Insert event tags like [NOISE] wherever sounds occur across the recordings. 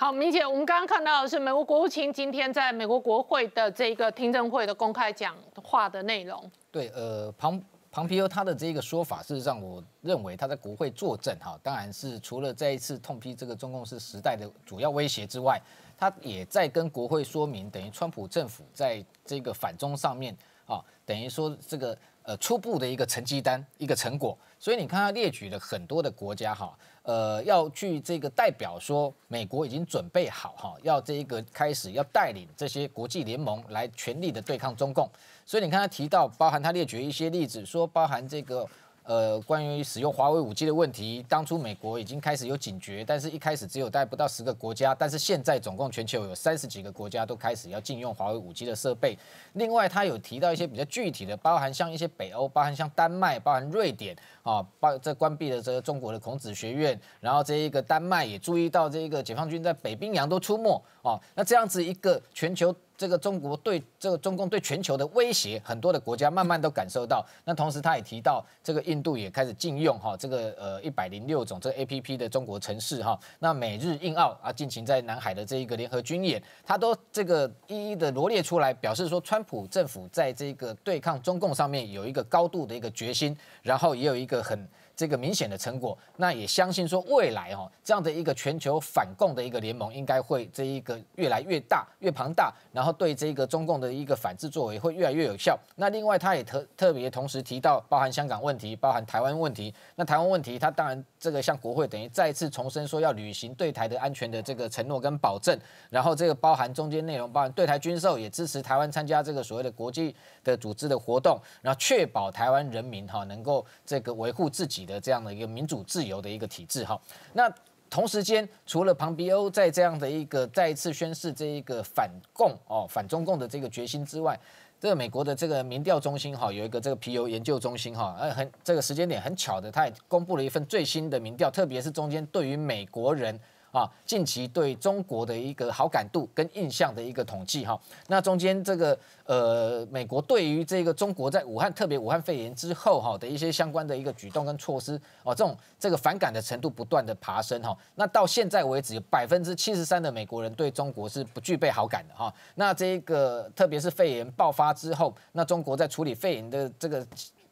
好，明姐，我们刚刚看到的是美国国务卿今天在美国国会的这个听证会的公开讲话的内容。对，呃，庞庞皮欧他的这个说法，事实上我认为他在国会作证哈，当然是除了再一次痛批这个中共是时代的主要威胁之外，他也在跟国会说明，等于川普政府在这个反中上面啊，等于说这个呃初步的一个成绩单一个成果。所以你看他列举了很多的国家哈。呃，要去这个代表说，美国已经准备好哈，要这一个开始要带领这些国际联盟来全力的对抗中共。所以你看他提到，包含他列举一些例子，说包含这个。呃，关于使用华为五 G 的问题，当初美国已经开始有警觉，但是一开始只有带不到十个国家，但是现在总共全球有三十几个国家都开始要禁用华为五 G 的设备。另外，他有提到一些比较具体的，包含像一些北欧，包含像丹麦，包含瑞典啊，包这关闭了这个中国的孔子学院，然后这一个丹麦也注意到这一个解放军在北冰洋都出没哦，那这样子一个全球。这个中国对这个中共对全球的威胁，很多的国家慢慢都感受到。那同时，他也提到，这个印度也开始禁用哈这个呃一百零六种这 A P P 的中国城市哈。那美日印澳啊进行在南海的这一个联合军演，他都这个一一的罗列出来，表示说川普政府在这个对抗中共上面有一个高度的一个决心，然后也有一个很。这个明显的成果，那也相信说未来哦这样的一个全球反共的一个联盟，应该会这一个越来越大、越庞大，然后对这个中共的一个反制作为会越来越有效。那另外他也特特别同时提到，包含香港问题、包含台湾问题。那台湾问题，他当然这个向国会等于再次重申说要履行对台的安全的这个承诺跟保证。然后这个包含中间内容，包含对台军售，也支持台湾参加这个所谓的国际的组织的活动，然后确保台湾人民哈能够这个维护自己。的这样的一个民主自由的一个体制哈，那同时间除了庞皮欧在这样的一个再一次宣示这一个反共哦反中共的这个决心之外，这个美国的这个民调中心哈有一个这个皮尤研究中心哈，呃很这个时间点很巧的，他也公布了一份最新的民调，特别是中间对于美国人。啊，近期对中国的一个好感度跟印象的一个统计哈，那中间这个呃，美国对于这个中国在武汉特别武汉肺炎之后哈的一些相关的一个举动跟措施哦，这种这个反感的程度不断的爬升哈，那到现在为止有百分之七十三的美国人对中国是不具备好感的哈，那这个特别是肺炎爆发之后，那中国在处理肺炎的这个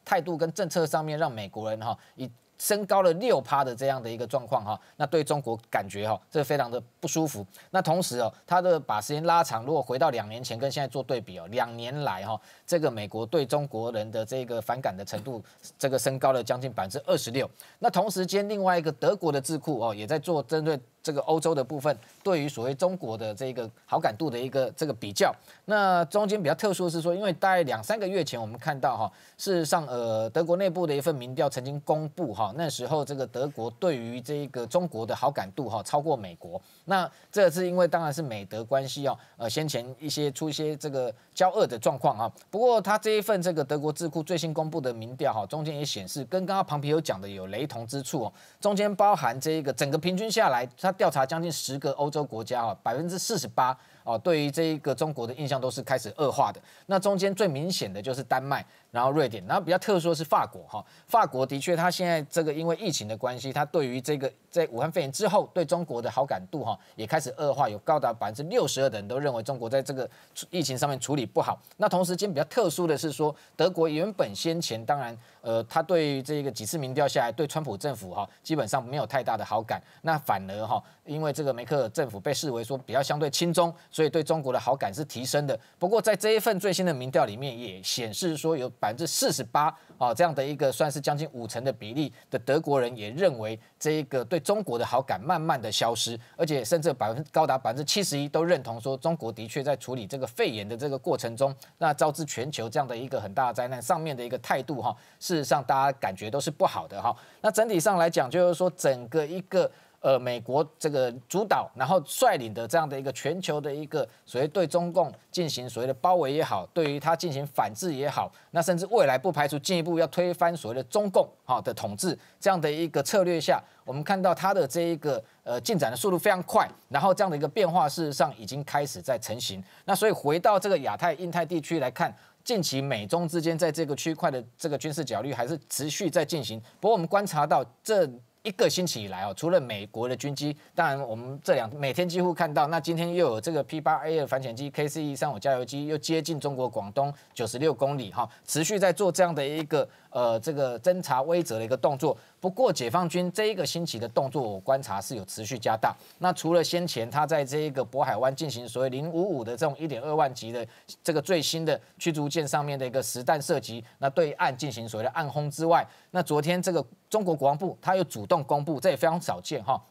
态度跟政策上面，让美国人哈以。升高了六趴的这样的一个状况哈，那对中国感觉哈，这非常的不舒服。那同时哦，它的把时间拉长，如果回到两年前跟现在做对比哦，两年来哈，这个美国对中国人的这个反感的程度，这个升高了将近百分之二十六。那同时间，另外一个德国的智库哦，也在做针对。这个欧洲的部分对于所谓中国的这个好感度的一个这个比较，那中间比较特殊的是说，因为大概两三个月前我们看到哈，事实上呃德国内部的一份民调曾经公布哈，那时候这个德国对于这个中国的好感度哈超过美国，那这是因为当然是美德关系哦，呃先前一些出一些这个交恶的状况啊，不过他这一份这个德国智库最新公布的民调哈，中间也显示跟刚刚庞皮有讲的有雷同之处哦，中间包含这一个整个平均下来他。调查将近十个欧洲国家啊，百分之四十八哦，对于这一个中国的印象都是开始恶化的。那中间最明显的就是丹麦。然后瑞典，然后比较特殊的是法国哈，法国的确，它现在这个因为疫情的关系，它对于这个在武汉肺炎之后对中国的好感度哈也开始恶化，有高达百分之六十二的人都认为中国在这个疫情上面处理不好。那同时间比较特殊的是说，德国原本先前当然呃，他对于这个几次民调下来，对川普政府哈基本上没有太大的好感，那反而哈因为这个梅克尔政府被视为说比较相对亲中，所以对中国的好感是提升的。不过在这一份最新的民调里面也显示说有。百分之四十八啊，这样的一个算是将近五成的比例的德国人也认为，这一个对中国的好感慢慢的消失，而且甚至百分高达百分之七十一都认同说，中国的确在处理这个肺炎的这个过程中，那招致全球这样的一个很大的灾难上面的一个态度哈，事实上大家感觉都是不好的哈。那整体上来讲，就是说整个一个。呃，美国这个主导，然后率领的这样的一个全球的一个所谓对中共进行所谓的包围也好，对于它进行反制也好，那甚至未来不排除进一步要推翻所谓的中共哈的统治这样的一个策略下，我们看到它的这一个呃进展的速度非常快，然后这样的一个变化事实上已经开始在成型。那所以回到这个亚太、印太地区来看，近期美中之间在这个区块的这个军事角力还是持续在进行。不过我们观察到这。一个星期以来哦，除了美国的军机，当然我们这两每天几乎看到，那今天又有这个 P 八 A 二反潜机 K C E 三五加油机又接近中国广东九十六公里哈，持续在做这样的一个呃这个侦察威慑的一个动作。不过解放军这一个星期的动作，我观察是有持续加大。那除了先前他在这一个渤海湾进行所谓零五五的这种一点二万级的这个最新的驱逐舰上面的一个实弹射击，那对岸进行所谓的暗轰之外，那昨天这个中国国防部他又主动公布，这也非常少见哈。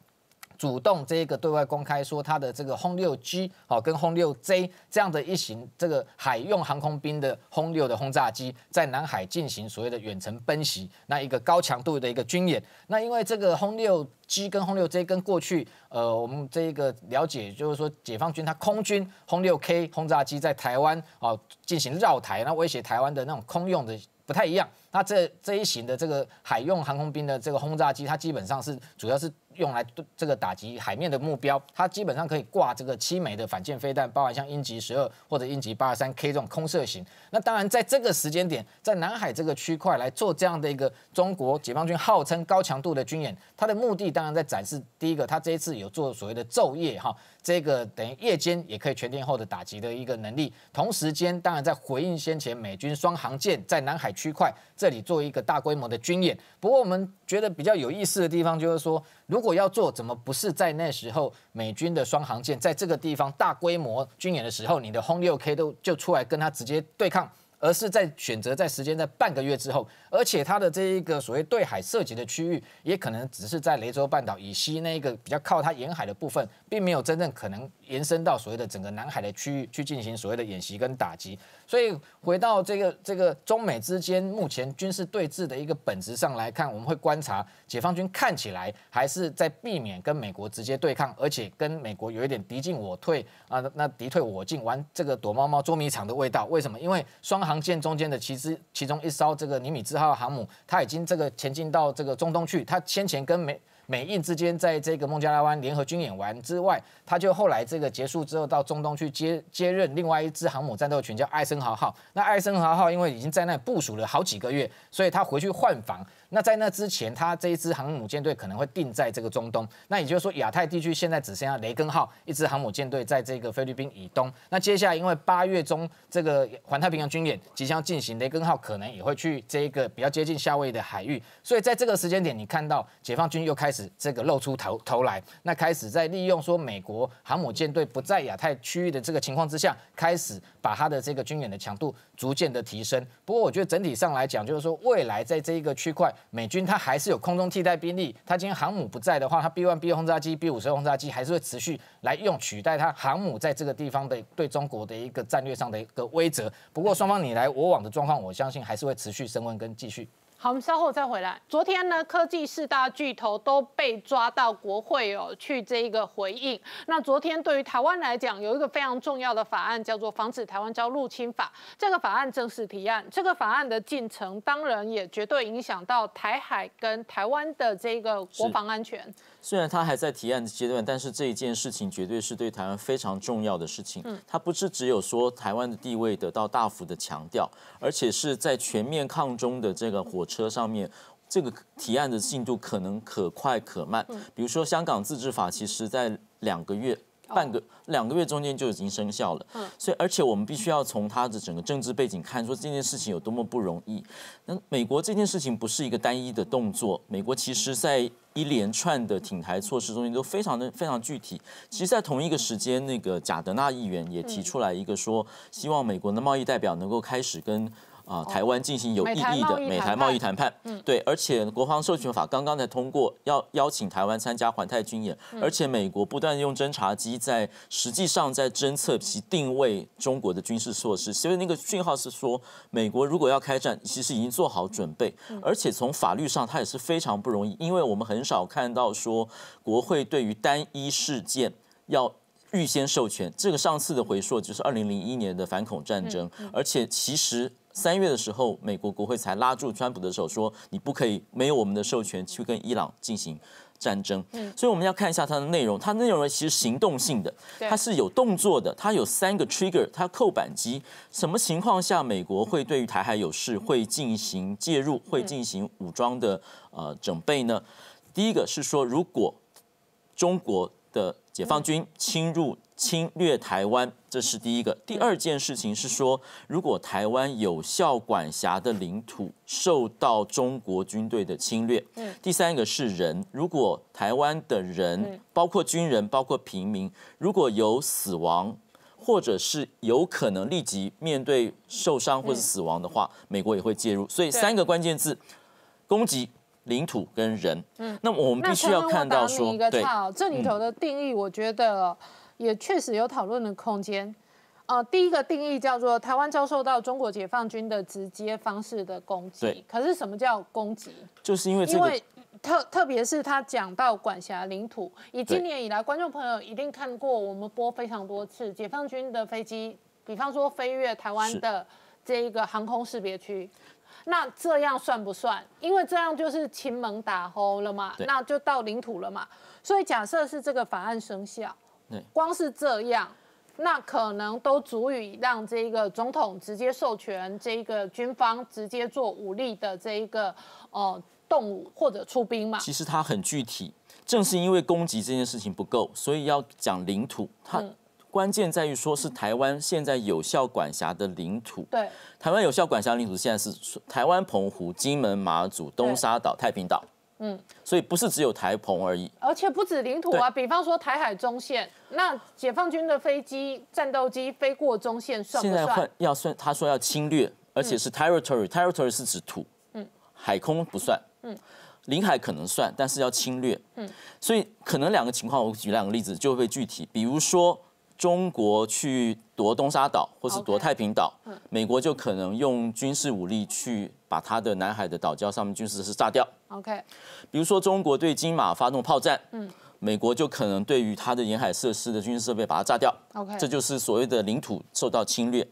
主动这个对外公开说，它的这个轰六 G 好跟轰六 J 这样的一型这个海用航空兵的轰六的轰炸机，在南海进行所谓的远程奔袭，那一个高强度的一个军演。那因为这个轰六 G 跟轰六 J 跟过去呃我们这一个了解，就是说解放军它空军轰六 K 轰炸机在台湾啊进行绕台，那威胁台湾的那种空用的不太一样。那这这一型的这个海用航空兵的这个轰炸机，它基本上是主要是。用来这个打击海面的目标，它基本上可以挂这个七枚的反舰飞弹，包含像鹰击十二或者鹰击八十三 K 这种空射型。那当然，在这个时间点，在南海这个区块来做这样的一个中国解放军号称高强度的军演，它的目的当然在展示第一个，它这一次有做所谓的昼夜哈，这个等于夜间也可以全天候的打击的一个能力。同时间，当然在回应先前美军双航舰在南海区块这里做一个大规模的军演。不过，我们觉得比较有意思的地方就是说。如果要做，怎么不是在那时候美军的双航舰在这个地方大规模军演的时候，你的轰六 K 都就出来跟他直接对抗，而是在选择在时间在半个月之后，而且它的这一个所谓对海涉及的区域，也可能只是在雷州半岛以西那一个比较靠它沿海的部分，并没有真正可能延伸到所谓的整个南海的区域去进行所谓的演习跟打击。所以回到这个这个中美之间目前军事对峙的一个本质上来看，我们会观察解放军看起来还是在避免跟美国直接对抗，而且跟美国有一点敌进我退啊，那敌退我进玩这个躲猫猫捉迷藏的味道。为什么？因为双航舰中间的其实其中一艘这个尼米兹号航母，它已经这个前进到这个中东去，它先前跟美。美印之间在这个孟加拉湾联合军演完之外，他就后来这个结束之后到中东去接接任另外一支航母战斗群，叫艾森豪号。那艾森豪号因为已经在那部署了好几个月，所以他回去换防。那在那之前，他这一支航母舰队可能会定在这个中东。那也就是说，亚太地区现在只剩下雷根号一支航母舰队在这个菲律宾以东。那接下来，因为八月中这个环太平洋军演即将进行，雷根号可能也会去这一个比较接近夏威夷的海域。所以在这个时间点，你看到解放军又开始这个露出头头来，那开始在利用说美国航母舰队不在亚太区域的这个情况之下，开始把它的这个军演的强度逐渐的提升。不过，我觉得整体上来讲，就是说未来在这一个区块。美军它还是有空中替代兵力，它今天航母不在的话，它 B one B 轰炸机、B 五十轰炸机还是会持续来用取代它航母在这个地方的对中国的一个战略上的一个威慑。不过双方你来我往的状况，我相信还是会持续升温跟继续。好，我们稍后再回来。昨天呢，科技四大巨头都被抓到国会哦，去这一个回应。那昨天对于台湾来讲，有一个非常重要的法案，叫做《防止台湾遭入侵法》。这个法案正式提案，这个法案的进程，当然也绝对影响到台海跟台湾的这个国防安全。虽然它还在提案的阶段，但是这一件事情绝对是对台湾非常重要的事情。嗯，它不是只有说台湾的地位得到大幅的强调，而且是在全面抗中的这个火车上面，这个提案的进度可能可快可慢。嗯，比如说香港自治法，其实在两个月。半个两个月中间就已经生效了，嗯，所以而且我们必须要从它的整个政治背景看，说这件事情有多么不容易。那美国这件事情不是一个单一的动作，美国其实在一连串的挺台措施中间都非常的非常具体。其实，在同一个时间，那个贾德纳议员也提出来一个说，希望美国的贸易代表能够开始跟。啊，台湾进行有意义的美台贸易谈判，对，而且国防授权法刚刚才通过，要邀请台湾参加环太军演，而且美国不断用侦察机在实际上在侦测其定位中国的军事措施，所以那个讯号是说，美国如果要开战，其实已经做好准备，而且从法律上它也是非常不容易，因为我们很少看到说国会对于单一事件要预先授权，这个上次的回溯就是二零零一年的反恐战争，而且其实。三月的时候，美国国会才拉住川普的手，说你不可以没有我们的授权去跟伊朗进行战争。嗯，所以我们要看一下它的内容，它内容其实行动性的，它是有动作的，它有三个 trigger，它扣扳机。什么情况下美国会对于台海有事会进行介入，会进行武装的呃准备呢？第一个是说，如果中国的解放军侵入侵略台湾，这是第一个。第二件事情是说，如果台湾有效管辖的领土受到中国军队的侵略，嗯，第三个是人，如果台湾的人，包括军人，包括平民，如果有死亡，或者是有可能立即面对受伤或者死亡的话，美国也会介入。所以三个关键字：攻击。领土跟人，嗯，那我们必须要看到说，对，这里头的定义，我觉得也确实有讨论的空间。呃，第一个定义叫做台湾遭受到中国解放军的直接方式的攻击。对，可是什么叫攻击？就是因为因为特特别是他讲到管辖领土，以今年以来，观众朋友一定看过我们播非常多次解放军的飞机，比方说飞越台湾的这一个航空识别区。那这样算不算？因为这样就是亲盟打吼了嘛，那就到领土了嘛。所以假设是这个法案生效，光是这样，那可能都足以让这个总统直接授权这个军方直接做武力的这一个呃动武或者出兵嘛。其实它很具体，正是因为攻击这件事情不够，所以要讲领土。它。关键在于说是台湾现在有效管辖的领土。对，台湾有效管辖领土现在是台湾、澎湖、金门、马祖、东沙岛、太平岛。嗯，所以不是只有台澎而已。而且不止领土啊，比方说台海中线，那解放军的飞机、战斗机飞过中线算不算？现在换要算，他说要侵略，而且是 territory，territory 是指土，嗯，海空不算，嗯，领海可能算，但是要侵略，嗯，所以可能两个情况，我举两个例子就会具体，比如说。中国去夺东沙岛或是夺太平岛，美国就可能用军事武力去把它的南海的岛礁上面军事设施炸掉。OK，比如说中国对金马发动炮战，嗯，美国就可能对于它的沿海设施的军事设备把它炸掉。OK，这就是所谓的领土受到侵略。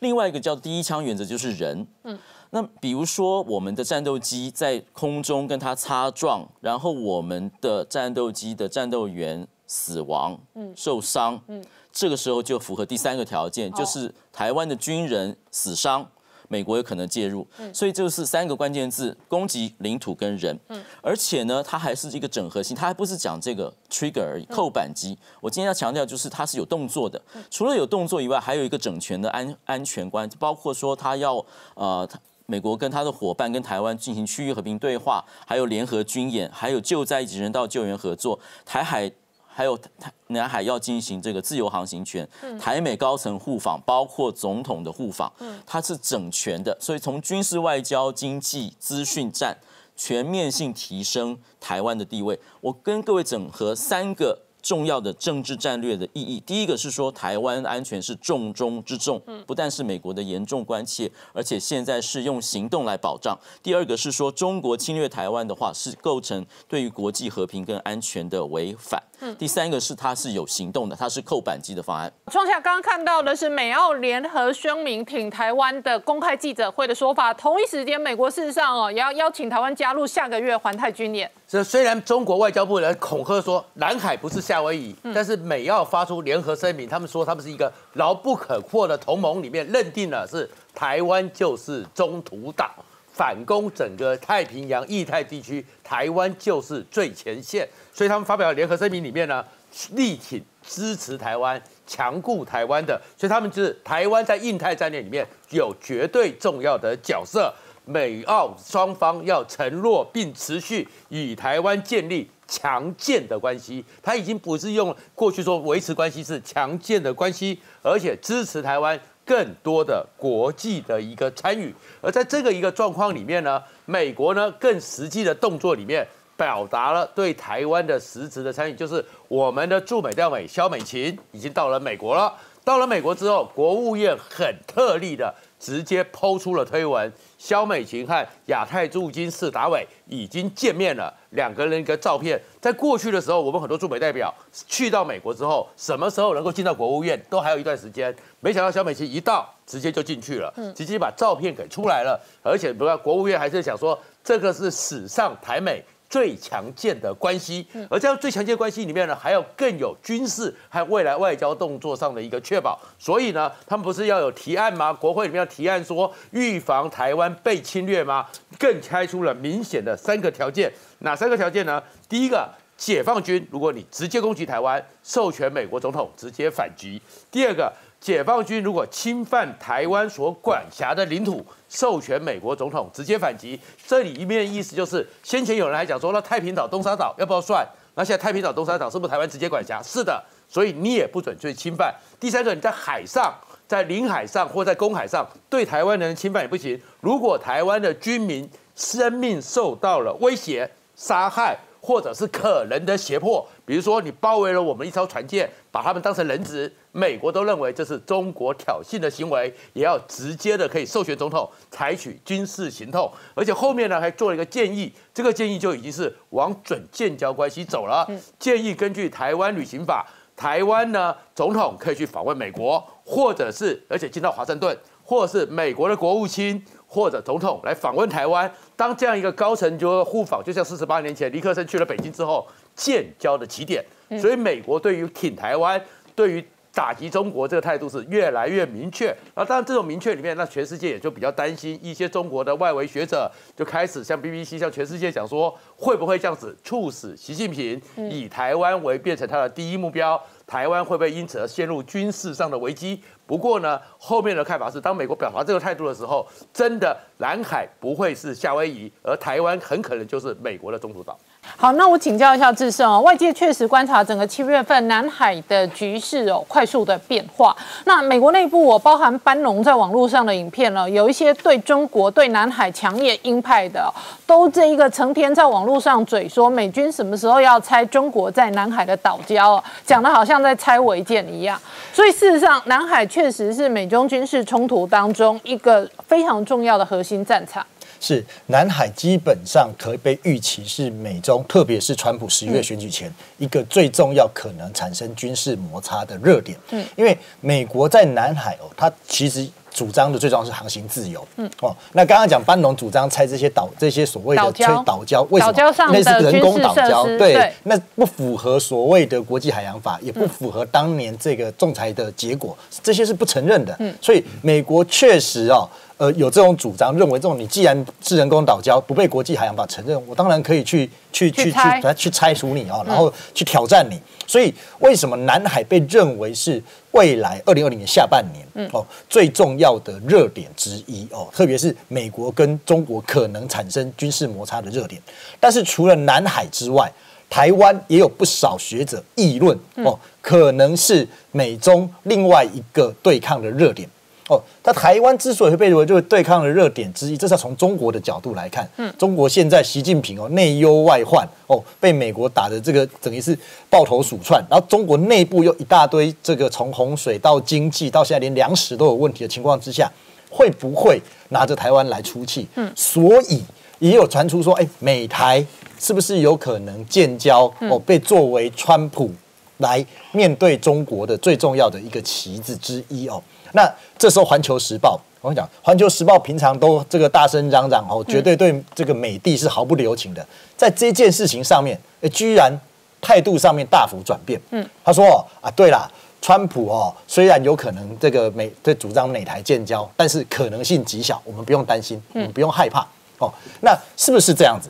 另外一个叫第一枪原则就是人，嗯，那比如说我们的战斗机在空中跟它擦撞，然后我们的战斗机的战斗员死亡，嗯，受伤，嗯。这个时候就符合第三个条件，就是台湾的军人死伤，美国有可能介入。所以就是三个关键字：攻击领土跟人。而且呢，它还是一个整合性，它还不是讲这个 trigger 而已，扣扳机。我今天要强调就是它是有动作的，除了有动作以外，还有一个整全的安安全观，包括说它要呃，美国跟他的伙伴跟台湾进行区域和平对话，还有联合军演，还有救灾以及人道救援合作，台海。还有台南海要进行这个自由航行权，台美高层互访，包括总统的互访，它是整全的，所以从军事、外交、经济、资讯战全面性提升台湾的地位。我跟各位整合三个。重要的政治战略的意义，第一个是说台湾安全是重中之重，不但是美国的严重关切，而且现在是用行动来保障。第二个是说中国侵略台湾的话，是构成对于国际和平跟安全的违反。第三个是它是有行动的，它是扣扳机的方案。创下刚刚看到的是美澳联合声明挺台湾的公开记者会的说法，同一时间美国事实上哦也要邀请台湾加入下个月环太军演。这虽然中国外交部人恐吓说南海不是夏威夷，但是美澳发出联合声明，他们说他们是一个牢不可破的同盟，里面认定了是台湾就是中途岛，反攻整个太平洋、印太地区，台湾就是最前线。所以他们发表联合声明里面呢，力挺支持台湾、强固台湾的，所以他们就是台湾在印太战略里面有绝对重要的角色。美澳双方要承诺并持续与台湾建立强健的关系，他已经不是用过去说维持关系，是强健的关系，而且支持台湾更多的国际的一个参与。而在这个一个状况里面呢，美国呢更实际的动作里面表达了对台湾的实质的参与，就是我们的驻美调美肖美琴已经到了美国了。到了美国之后，国务院很特例的。直接抛出了推文，肖美琴和亚太驻金士达伟已经见面了，两个人一个照片。在过去的时候，我们很多驻美代表去到美国之后，什么时候能够进到国务院，都还有一段时间。没想到肖美琴一到，直接就进去了，直接把照片给出来了。而且不要国务院还是想说，这个是史上台美最强健的关系，而这样最强健关系里面呢，还要更有军事和未来外交动作上的一个确保。所以呢，他们不是要有提案吗？国会里面要提案说预防台湾被侵略吗？更开出了明显的三个条件。哪三个条件呢？第一个，解放军如果你直接攻击台湾，授权美国总统直接反击；第二个，解放军如果侵犯台湾所管辖的领土。授权美国总统直接反击，这里一面意思就是，先前有人还讲说，那太平岛、东沙岛要不要算？那现在太平岛、东沙岛是不是台湾直接管辖？是的，所以你也不准去侵犯。第三个，你在海上、在领海上或在公海上对台湾人侵犯也不行。如果台湾的军民生命受到了威胁、杀害。或者是可能的胁迫，比如说你包围了我们一艘船舰，把他们当成人质，美国都认为这是中国挑衅的行为，也要直接的可以授权总统采取军事行动，而且后面呢还做了一个建议，这个建议就已经是往准建交关系走了，建议根据台湾旅行法，台湾呢总统可以去访问美国，或者是而且进到华盛顿，或者是美国的国务卿。或者总统来访问台湾，当这样一个高层就互访，就像四十八年前尼克森去了北京之后建交的起点。所以美国对于挺台湾、对于打击中国这个态度是越来越明确。那当然这种明确里面，那全世界也就比较担心，一些中国的外围学者就开始向 BBC、向全世界讲说，会不会这样子促使习近平以台湾为变成他的第一目标？台湾会不会因此而陷入军事上的危机？不过呢，后面的看法是，当美国表达这个态度的时候，真的南海不会是夏威夷，而台湾很可能就是美国的中途岛。好，那我请教一下志胜哦，外界确实观察整个七月份南海的局势哦，快速的变化。那美国内部，我包含班农在网络上的影片呢，有一些对中国对南海强烈鹰派的，都这一个成天在网络上嘴说美军什么时候要拆中国在南海的岛礁，讲的好像在拆违建一样。所以事实上，南海确实是美中军事冲突当中一个非常重要的核心战场。是南海基本上可以被预期是美中，特别是川普十一月选举前一个最重要可能产生军事摩擦的热点。嗯，因为美国在南海哦，它其实主张的最重要是航行自由。嗯，哦，那刚刚讲班农主张拆这些岛，这些所谓的吹岛礁，为什么？那是人工岛礁，对，那不符合所谓的国际海洋法，也不符合当年这个仲裁的结果，这些是不承认的。嗯，所以美国确实哦。呃，有这种主张，认为这种你既然是人工岛礁，不被国际海洋法承认，我当然可以去去去去去拆除你啊，然后去挑战你。所以，为什么南海被认为是未来二零二零年下半年哦最重要的热点之一哦？特别是美国跟中国可能产生军事摩擦的热点。但是，除了南海之外，台湾也有不少学者议论哦，可能是美中另外一个对抗的热点。哦，那台湾之所以会被认为就是对抗的热点之一，这是要从中国的角度来看。嗯，中国现在习近平哦内忧外患哦，被美国打的这个等于是抱头鼠窜，然后中国内部又一大堆这个从洪水到经济到现在连粮食都有问题的情况之下，会不会拿着台湾来出气？嗯，所以也有传出说，哎，美台是不是有可能建交？哦，被作为川普来面对中国的最重要的一个旗子之一哦。那这时候，《环球时报》我跟你讲，《环球时报》平常都这个大声嚷嚷哦，绝对对这个美帝是毫不留情的。在这件事情上面，哎，居然态度上面大幅转变。嗯，他说啊，对啦，川普哦，虽然有可能这个美对主张美台建交，但是可能性极小，我们不用担心，我们不用害怕。哦，那是不是这样子？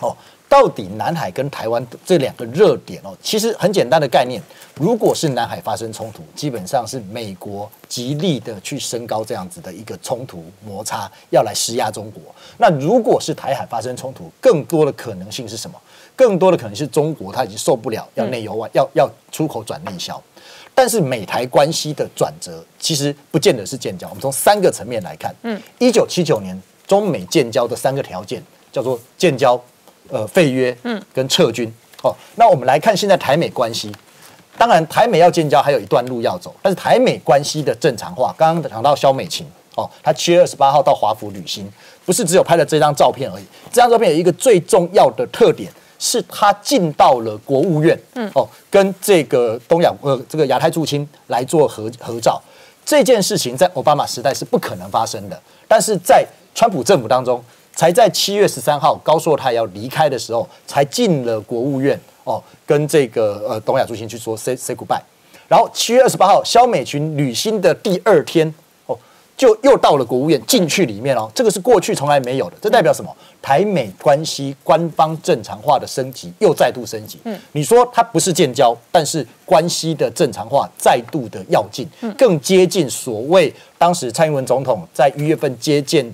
哦。到底南海跟台湾这两个热点哦，其实很简单的概念。如果是南海发生冲突，基本上是美国极力的去升高这样子的一个冲突摩擦，要来施压中国。那如果是台海发生冲突，更多的可能性是什么？更多的可能是中国他已经受不了，要内忧外，要要出口转内销。但是美台关系的转折，其实不见得是建交。我们从三个层面来看，嗯，一九七九年中美建交的三个条件叫做建交。呃，废约，嗯，跟撤军，哦，那我们来看现在台美关系。当然，台美要建交还有一段路要走，但是台美关系的正常化，刚刚讲到肖美琴，哦，她七月二十八号到华府旅行，不是只有拍了这张照片而已。这张照片有一个最重要的特点，是她进到了国务院，嗯，哦，跟这个东亚呃这个亚太驻青来做合合照。这件事情在奥巴马时代是不可能发生的，但是在川普政府当中。才在七月十三号高硕泰要离开的时候，才进了国务院哦，跟这个呃东亚中心去说 say say goodbye。然后七月二十八号，肖美群履新的第二天哦，就又到了国务院进去里面哦，这个是过去从来没有的，这代表什么？台美关系官方正常化的升级又再度升级。嗯，你说它不是建交，但是关系的正常化再度的要进，更接近所谓当时蔡英文总统在一月份接见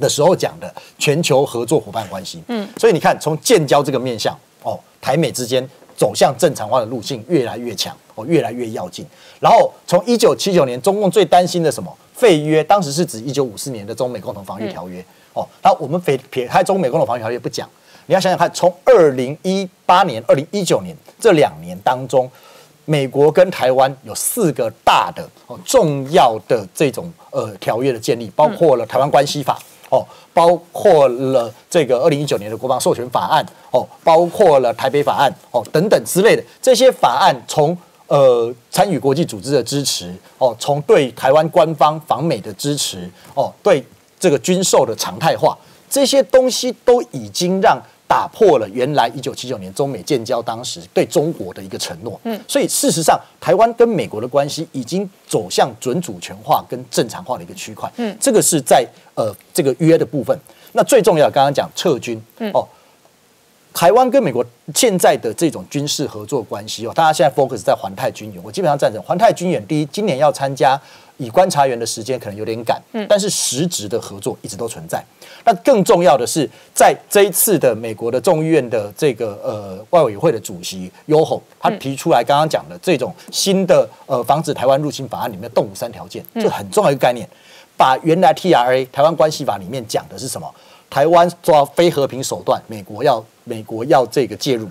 的时候讲的全球合作伙伴关系。嗯，所以你看，从建交这个面向哦，台美之间走向正常化的路径越来越强，哦，越来越要进。然后从一九七九年，中共最担心的什么废约，当时是指一九五四年的中美共同防御条约。哦，那我们撇撇开中美共同防御条约不讲，你要想想看，从二零一八年、二零一九年这两年当中，美国跟台湾有四个大的哦重要的这种呃条约的建立，包括了台湾关系法哦，包括了这个二零一九年的国防授权法案哦，包括了台北法案哦等等之类的这些法案，从呃参与国际组织的支持哦，从对台湾官方访美的支持哦，对。这个军售的常态化，这些东西都已经让打破了原来一九七九年中美建交当时对中国的一个承诺。嗯，所以事实上，台湾跟美国的关系已经走向准主权化跟正常化的一个区块。嗯，这个是在呃这个约的部分。那最重要，刚刚讲撤军。嗯，哦，台湾跟美国现在的这种军事合作关系哦，大家现在 focus 在环太军演。我基本上赞成环太军演。第一，今年要参加。以观察员的时间可能有点赶，嗯，但是实质的合作一直都存在。那更重要的是，在这一次的美国的众议院的这个呃外委会的主席 Yoho，他提出来刚刚讲的这种新的呃防止台湾入侵法案里面动武三条件，这很重要一个概念。把原来 TRA 台湾关系法里面讲的是什么？台湾抓非和平手段，美国要美国要这个介入。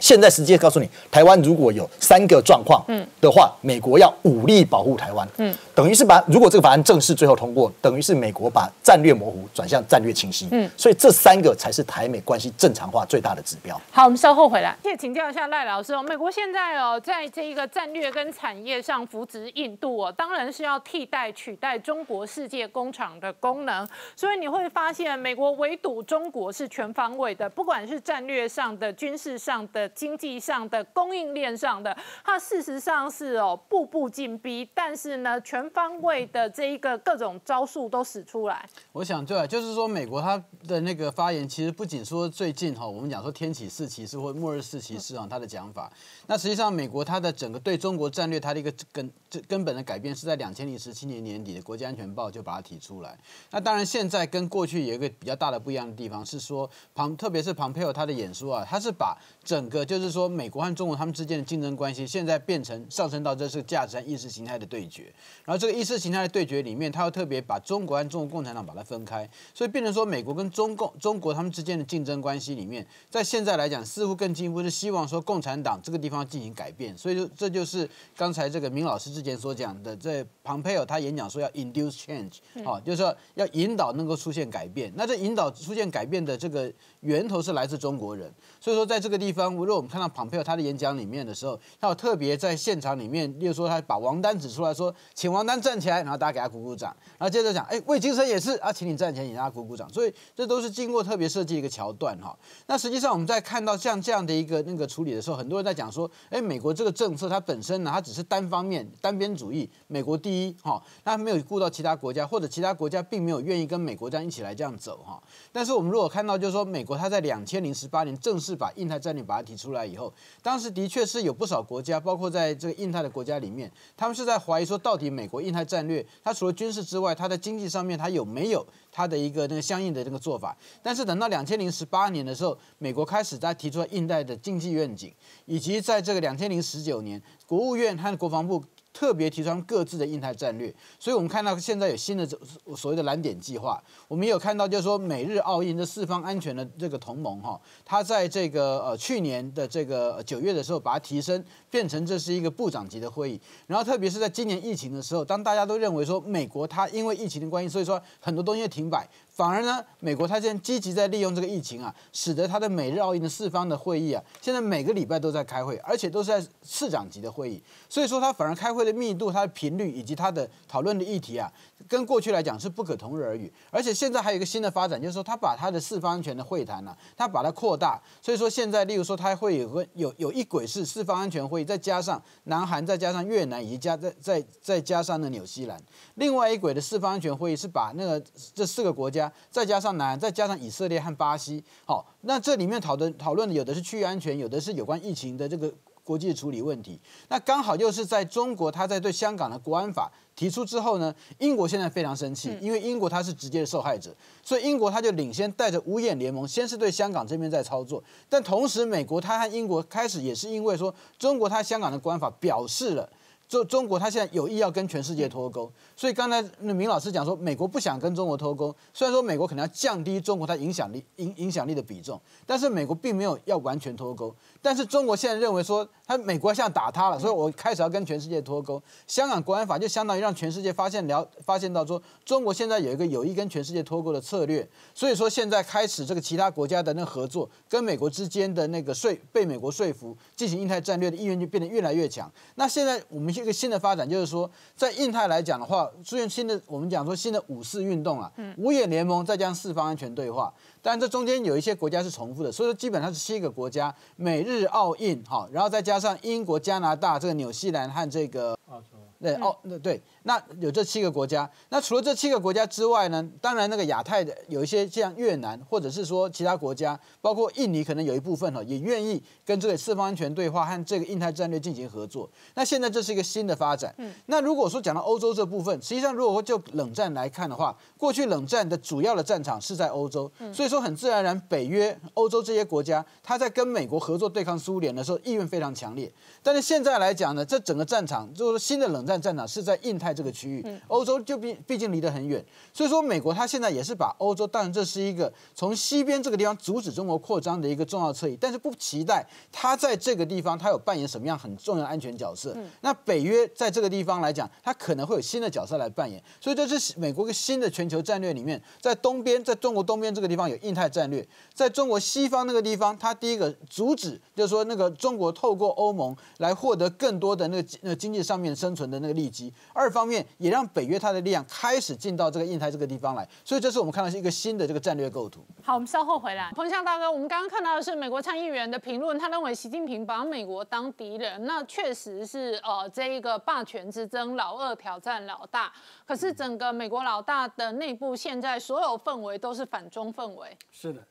现在直接告诉你，台湾如果有三个状况的话，美国要武力保护台湾，嗯，等于是把如果这个法案正式最后通过，等于是美国把战略模糊转向战略清晰，嗯，所以这三个才是台美关系正常化最大的指标。好，我们稍后回来，谢请教一下赖老师哦。美国现在哦，在这一个战略跟产业上扶植印度哦，当然是要替代取代中国世界工厂的功能，所以你会发现美国围堵中国是全方位的，不管是战略上的、军事上的。经济上的供应链上的，它事实上是哦步步进逼，但是呢，全方位的这一个各种招数都使出来。我想对啊，就是说美国它的那个发言，其实不仅说最近哈，我们讲说天启四骑士或末日四骑士啊，他的讲法，那实际上美国它的整个对中国战略，它的一个根根本的改变，是在两千零十七年年底的国家安全报就把它提出来。那当然现在跟过去有一个比较大的不一样的地方是说，庞特别是庞佩奥他的演说啊，他是把整个就是说，美国和中国他们之间的竞争关系，现在变成上升到这是价值和意识形态的对决。然后这个意识形态的对决里面，他要特别把中国和中国共产党把它分开，所以变成说，美国跟中共、中国他们之间的竞争关系里面，在现在来讲，似乎更进一步是希望说，共产党这个地方进行改变。所以就这就是刚才这个明老师之前所讲的，在庞佩尔他演讲说要 induce change，哦，就是说要引导能够出现改变。那这引导出现改变的这个源头是来自中国人。所以说，在这个地方，如果我们看到庞佩尔他的演讲里面的时候，他有特别在现场里面，例如说他把王丹指出来说，请王丹站起来，然后大家给他鼓鼓掌，然后接着讲，哎，魏金生也是啊，请你站起来，请大家鼓鼓掌。所以这都是经过特别设计一个桥段哈。那实际上我们在看到像这样的一个那个处理的时候，很多人在讲说，哎，美国这个政策它本身呢，它只是单方面单边主义，美国第一哈，它没有顾到其他国家，或者其他国家并没有愿意跟美国这样一起来这样走哈。但是我们如果看到就是说，美国它在两千零十八年正式把印太战略把它提出来以后，当时的确是有不少国家，包括在这个印太的国家里面，他们是在怀疑说，到底美国印太战略，它除了军事之外，它在经济上面它有没有它的一个那个相应的那个做法？但是等到两千零十八年的时候，美国开始在提出印太的经济愿景，以及在这个两千零十九年，国务院和国防部。特别提倡各自的印太战略，所以我们看到现在有新的所谓的蓝点计划，我们也有看到就是说美日澳印这四方安全的这个同盟哈，它在这个呃去年的这个九月的时候把它提升变成这是一个部长级的会议，然后特别是在今年疫情的时候，当大家都认为说美国它因为疫情的关系，所以说很多东西停摆。反而呢，美国它现在积极在利用这个疫情啊，使得它的美日澳印的四方的会议啊，现在每个礼拜都在开会，而且都是在市长级的会议，所以说它反而开会的密度、它的频率以及它的讨论的议题啊，跟过去来讲是不可同日而语。而且现在还有一个新的发展，就是说它把它的四方安全的会谈呢、它把它扩大，所以说现在例如说它会有个有有一轨是四方安全会议，再加上南韩，再加上越南，以及加再再再加上呢纽西兰。另外一轨的四方安全会议是把那个这四个国家，再加上南，再加上以色列和巴西。好，那这里面讨论讨论的有的是区域安全，有的是有关疫情的这个国际处理问题。那刚好又是在中国，他在对香港的国安法提出之后呢，英国现在非常生气，因为英国它是直接的受害者，所以英国他就领先带着五眼联盟，先是对香港这边在操作，但同时美国他和英国开始也是因为说中国它香港的国安法表示了。中中国，它现在有意要跟全世界脱钩，所以刚才那明老师讲说，美国不想跟中国脱钩，虽然说美国可能要降低中国它影响力影影响力的比重，但是美国并没有要完全脱钩。但是中国现在认为说，他美国现在打他了，所以我开始要跟全世界脱钩。香港国安法就相当于让全世界发现了发现到说，中国现在有一个有意跟全世界脱钩的策略，所以说现在开始这个其他国家的那个合作，跟美国之间的那个说被美国说服进行印太战略的意愿就变得越来越强。那现在我们一个新的发展就是说，在印太来讲的话，出现新的我们讲说新的五四运动啊，五眼联盟再加上四方安全对话，但这中间有一些国家是重复的，所以说基本上是七个国家，美日澳印哈，然后再加上英国、加拿大、这个纽西兰和这个澳洲。对哦，那对，那有这七个国家。那除了这七个国家之外呢？当然，那个亚太的有一些像越南，或者是说其他国家，包括印尼，可能有一部分哈也愿意跟这个四方安全对话和这个印太战略进行合作。那现在这是一个新的发展。嗯。那如果说讲到欧洲这部分，实际上如果说就冷战来看的话，过去冷战的主要的战场是在欧洲，所以说很自然而然，北约、欧洲这些国家，他在跟美国合作对抗苏联的时候，意愿非常强烈。但是现在来讲呢，这整个战场就是说新的冷战战场是在印太这个区域，欧洲就毕毕竟离得很远，所以说美国它现在也是把欧洲当然这是一个从西边这个地方阻止中国扩张的一个重要侧翼，但是不期待它在这个地方它有扮演什么样很重要的安全角色。那北约在这个地方来讲，它可能会有新的角色来扮演，所以这是美国一个新的全球战略里面，在东边，在中国东边这个地方有印太战略，在中国西方那个地方，它第一个阻止就是说那个中国透过欧盟来获得更多的那个那个经济上面生存的那个利基，二方面也让北约它的力量开始进到这个印太这个地方来，所以这是我们看到是一个新的这个战略构图。好，我们稍后回来。彭向大哥，我们刚刚看到的是美国参议员的评论，他认为习近平把美国当敌人，那确实是呃这一个霸权之争，老二挑战老大。可是整个美国老大的内部现在所有氛围都是反中氛围。是的，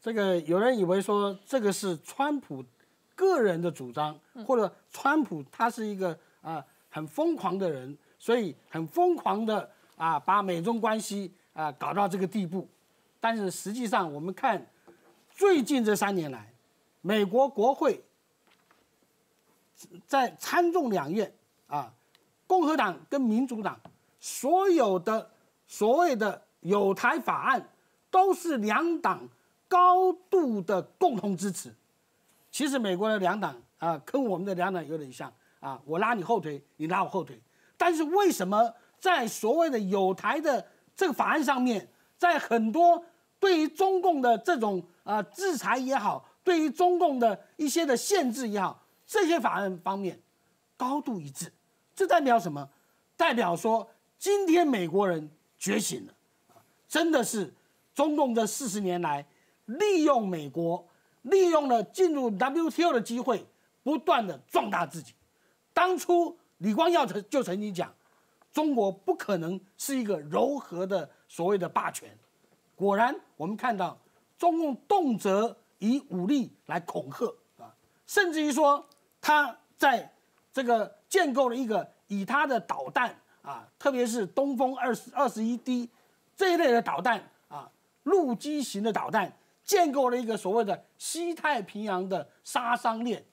这个有人以为说这个是川普个人的主张，或者川普他是一个啊、很疯狂的人，所以很疯狂的啊把美中关系啊搞到这个地步。但是实际上我们看最近这三年来，美国国会在参众两院啊，共和党跟民主党所有的所谓的有台法案，都是两党高度的共同支持。其实美国的两党啊，跟我们的两党有点像啊，我拉你后腿，你拉我后腿。但是为什么在所谓的有台的这个法案上面，在很多对于中共的这种啊、制裁也好，对于中共的一些的限制也好，这些法案方面高度一致，这代表什么？代表说今天美国人觉醒了，真的是中共这四十年来利用美国，利用了进入 WTO 的机会，不断的壮大自己。当初李光耀曾就曾经讲，中国不可能是一个柔和的所谓的霸权。果然，我们看到中共动辄以武力来恐吓啊，甚至于说他在这个建构了一个以他的导弹啊，特别是东风二十二十一 D 这一类的导弹啊，陆基型的导弹，建构了一个所谓的西太平洋的杀伤链，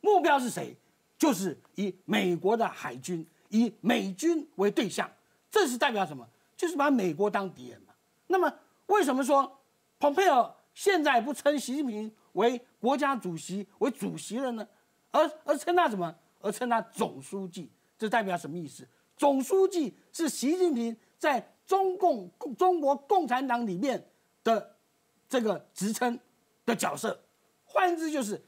目标是谁？就是以美国的海军，以美军为对象，这是代表什么？就是把美国当敌人嘛。那么为什么说蓬佩奥现在不称习近平为国家主席为主席了呢？而而称他什么？而称他总书记，这代表什么意思？总书记是习近平在中共中国共产党里面的这个职称的角色。换言之，就是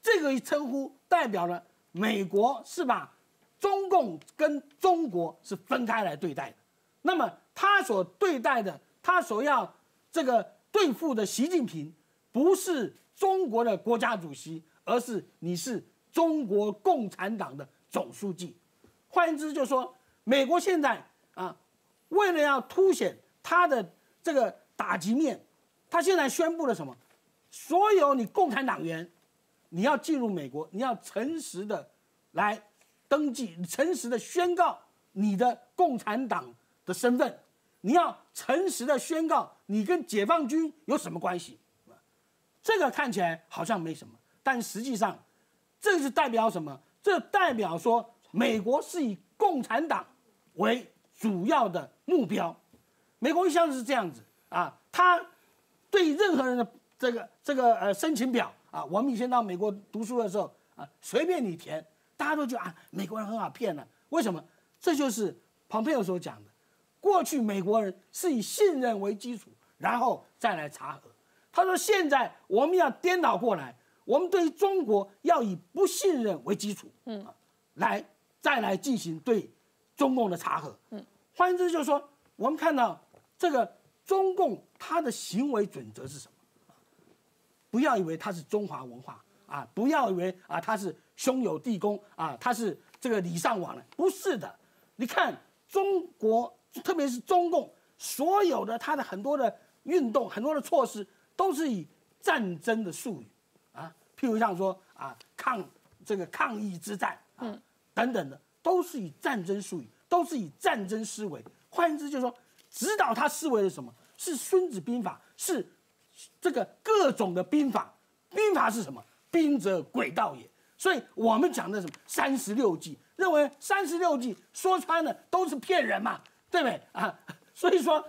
这个称呼代表了美国是把中共跟中国是分开来对待的。那么他所对待的，他所要这个对付的习近平，不是中国的国家主席，而是你是中国共产党的总书记。换言之，就是说，美国现在啊，为了要凸显他的这个打击面，他现在宣布了什么？所有你共产党员，你要进入美国，你要诚实的来登记，诚实的宣告你的共产党的身份，你要诚实的宣告你跟解放军有什么关系。这个看起来好像没什么，但实际上，这是代表什么？这代表说。美国是以共产党为主要的目标，美国一向是这样子啊，他对任何人的这个这个呃申请表啊，我们以前到美国读书的时候啊，随便你填，大家都觉得啊，美国人很好骗的。为什么？这就是庞佩奥所讲的，过去美国人是以信任为基础，然后再来查核。他说现在我们要颠倒过来，我们对于中国要以不信任为基础，嗯，来。再来进行对中共的查核。嗯，换言之就是说，我们看到这个中共他的行为准则是什么？不要以为它是中华文化啊，不要以为啊它是兄友弟恭啊，它是这个礼尚往来，不是的。你看中国，特别是中共所有的它的很多的运动、很多的措施，都是以战争的术语啊，譬如像说啊抗这个抗疫之战啊。等等的，都是以战争术语，都是以战争思维。换言之，就是说，指导他思维的什么？是《孙子兵法》，是这个各种的兵法。兵法是什么？兵者诡道也。所以我们讲的什么三十六计，认为三十六计说穿了都是骗人嘛，对不对啊？所以说，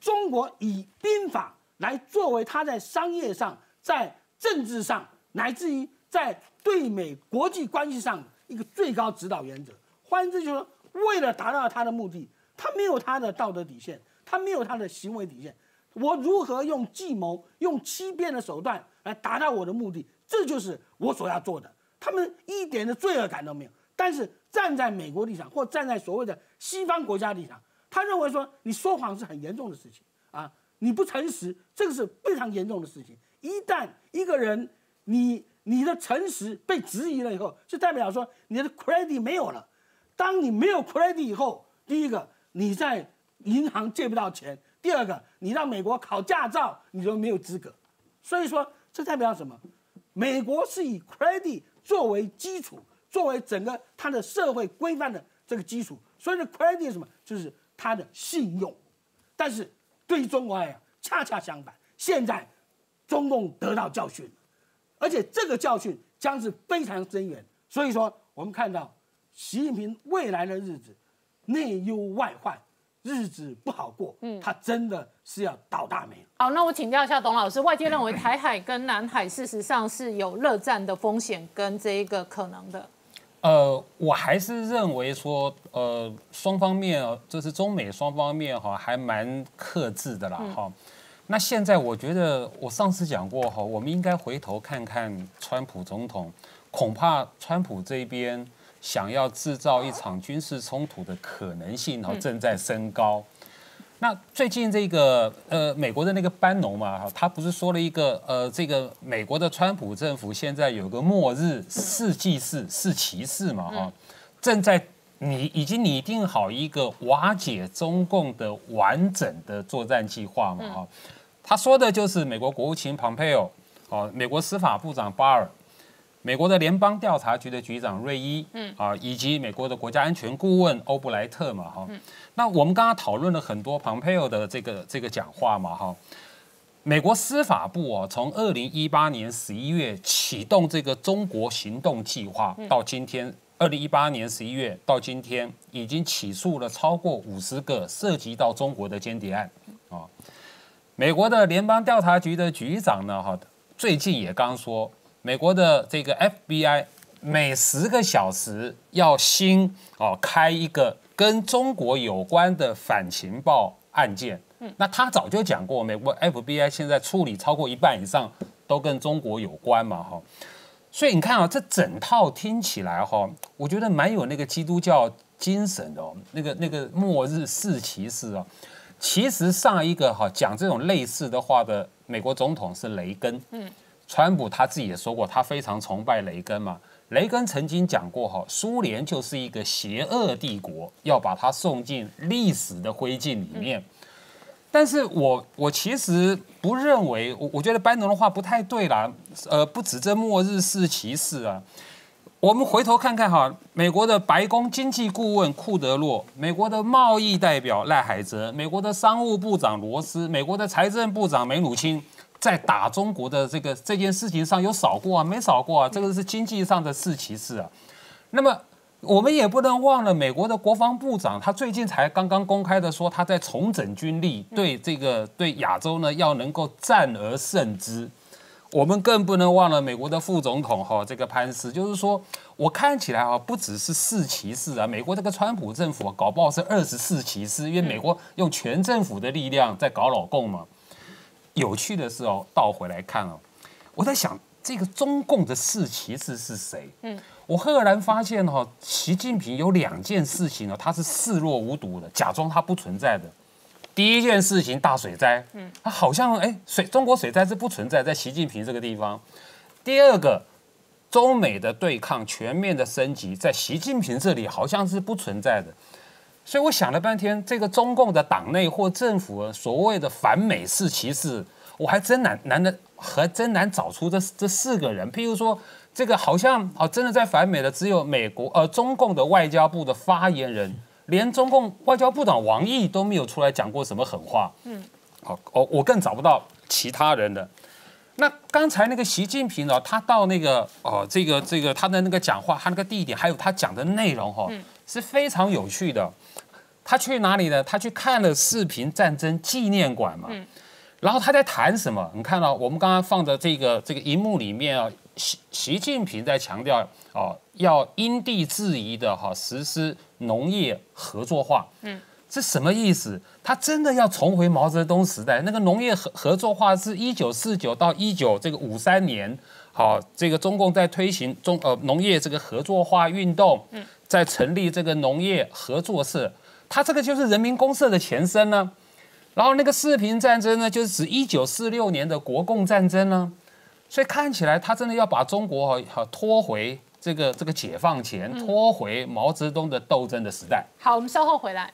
中国以兵法来作为他在商业上、在政治上，乃至于在对美国际关系上。一个最高指导原则，换言之就是说，为了达到他的目的，他没有他的道德底线，他没有他的行为底线。我如何用计谋、用欺骗的手段来达到我的目的？这就是我所要做的。他们一点的罪恶感都没有。但是站在美国立场，或站在所谓的西方国家立场，他认为说你说谎是很严重的事情啊，你不诚实，这个是非常严重的事情。一旦一个人你。你的诚实被质疑了以后，就代表说你的 credit 没有了。当你没有 credit 以后，第一个你在银行借不到钱，第二个你让美国考驾照你都没有资格。所以说，这代表什么？美国是以 credit 作为基础，作为整个它的社会规范的这个基础。所以的 credit 什么？就是它的信用。但是对于中国来讲，恰恰相反，现在中共得到教训。而且这个教训将是非常深远，所以说我们看到习近平未来的日子内忧外患，日子不好过。嗯，他真的是要倒大霉。好，那我请教一下董老师，外界认为 [COUGHS] 台海跟南海事实上是有热战的风险跟这一个可能的。呃，我还是认为说，呃，双方面，就是中美双方面哈，还蛮克制的啦，哈。那现在我觉得，我上次讲过哈，我们应该回头看看川普总统，恐怕川普这边想要制造一场军事冲突的可能性哈正在升高。那最近这个呃美国的那个班农嘛哈，他不是说了一个呃这个美国的川普政府现在有个末日四骑士四骑士嘛哈，正在拟已经拟定好一个瓦解中共的完整的作战计划嘛哈。他说的就是美国国务卿蓬佩奥，哦，美国司法部长巴尔，美国的联邦调查局的局长瑞伊，嗯，啊，以及美国的国家安全顾问欧布莱特嘛，哈，那我们刚刚讨论了很多蓬佩奥的这个这个讲话嘛，哈，美国司法部哦，从二零一八年十一月启动这个中国行动计划，到今天二零一八年十一月到今天，已经起诉了超过五十个涉及到中国的间谍案，啊。美国的联邦调查局的局长呢？哈，最近也刚说，美国的这个 FBI 每十个小时要新哦开一个跟中国有关的反情报案件。那他早就讲过，美国 FBI 现在处理超过一半以上都跟中国有关嘛，哈。所以你看啊，这整套听起来哈，我觉得蛮有那个基督教精神的哦，那个那个末日四骑士啊。其实上一个哈讲这种类似的话的美国总统是雷根，嗯，川普他自己也说过，他非常崇拜雷根嘛。雷根曾经讲过哈，苏联就是一个邪恶帝国，要把它送进历史的灰烬里面。但是我我其实不认为，我我觉得班农的话不太对啦。呃，不指这末日是歧视啊，我们回头看看哈，美国的白宫经济顾问库德洛，美国的贸易代表赖海泽，美国的商务部长罗斯，美国的财政部长梅努钦，在打中国的这个这件事情上有少过啊？没少过啊？这个是经济上的四歧视啊。那么。我们也不能忘了，美国的国防部长他最近才刚刚公开的说，他在重整军力，对这个对亚洲呢要能够战而胜之。我们更不能忘了美国的副总统哈，这个潘斯，就是说我看起来啊，不只是四骑士啊，美国这个川普政府搞不好是二十四骑士，因为美国用全政府的力量在搞老共嘛。有趣的是哦，倒回来看哦，我在想这个中共的四骑士是谁？嗯。我赫然发现哦，习近平有两件事情哦，他是视若无睹的，假装他不存在的。第一件事情，大水灾，嗯，他好像哎，水中国水灾是不存在在习近平这个地方。第二个，中美的对抗全面的升级，在习近平这里好像是不存在的。所以我想了半天，这个中共的党内或政府所谓的反美式歧视，我还真难难的，还真难找出这这四个人。譬如说。这个好像啊，真的在反美的只有美国，呃，中共的外交部的发言人，连中共外交部长王毅都没有出来讲过什么狠话。嗯，好，我我更找不到其他人的。那刚才那个习近平呢，他到那个哦，这个这个他的那个讲话，他那个地点，还有他讲的内容哈，是非常有趣的。他去哪里呢？他去看了视频战争纪念馆嘛。嗯。然后他在谈什么？你看到我们刚刚放的这个这个荧幕里面啊。习习近平在强调哦，要因地制宜的哈实施农业合作化。嗯，这什么意思？他真的要重回毛泽东时代？那个农业合合作化是一九四九到一九这个五三年，好，这个中共在推行中呃农业这个合作化运动，嗯，在成立这个农业合作社，它这个就是人民公社的前身呢。然后那个四平战争呢，就是指一九四六年的国共战争呢。所以看起来，他真的要把中国哈拖回这个这个解放前，拖回毛泽东的斗争的时代。好，我们稍后回来。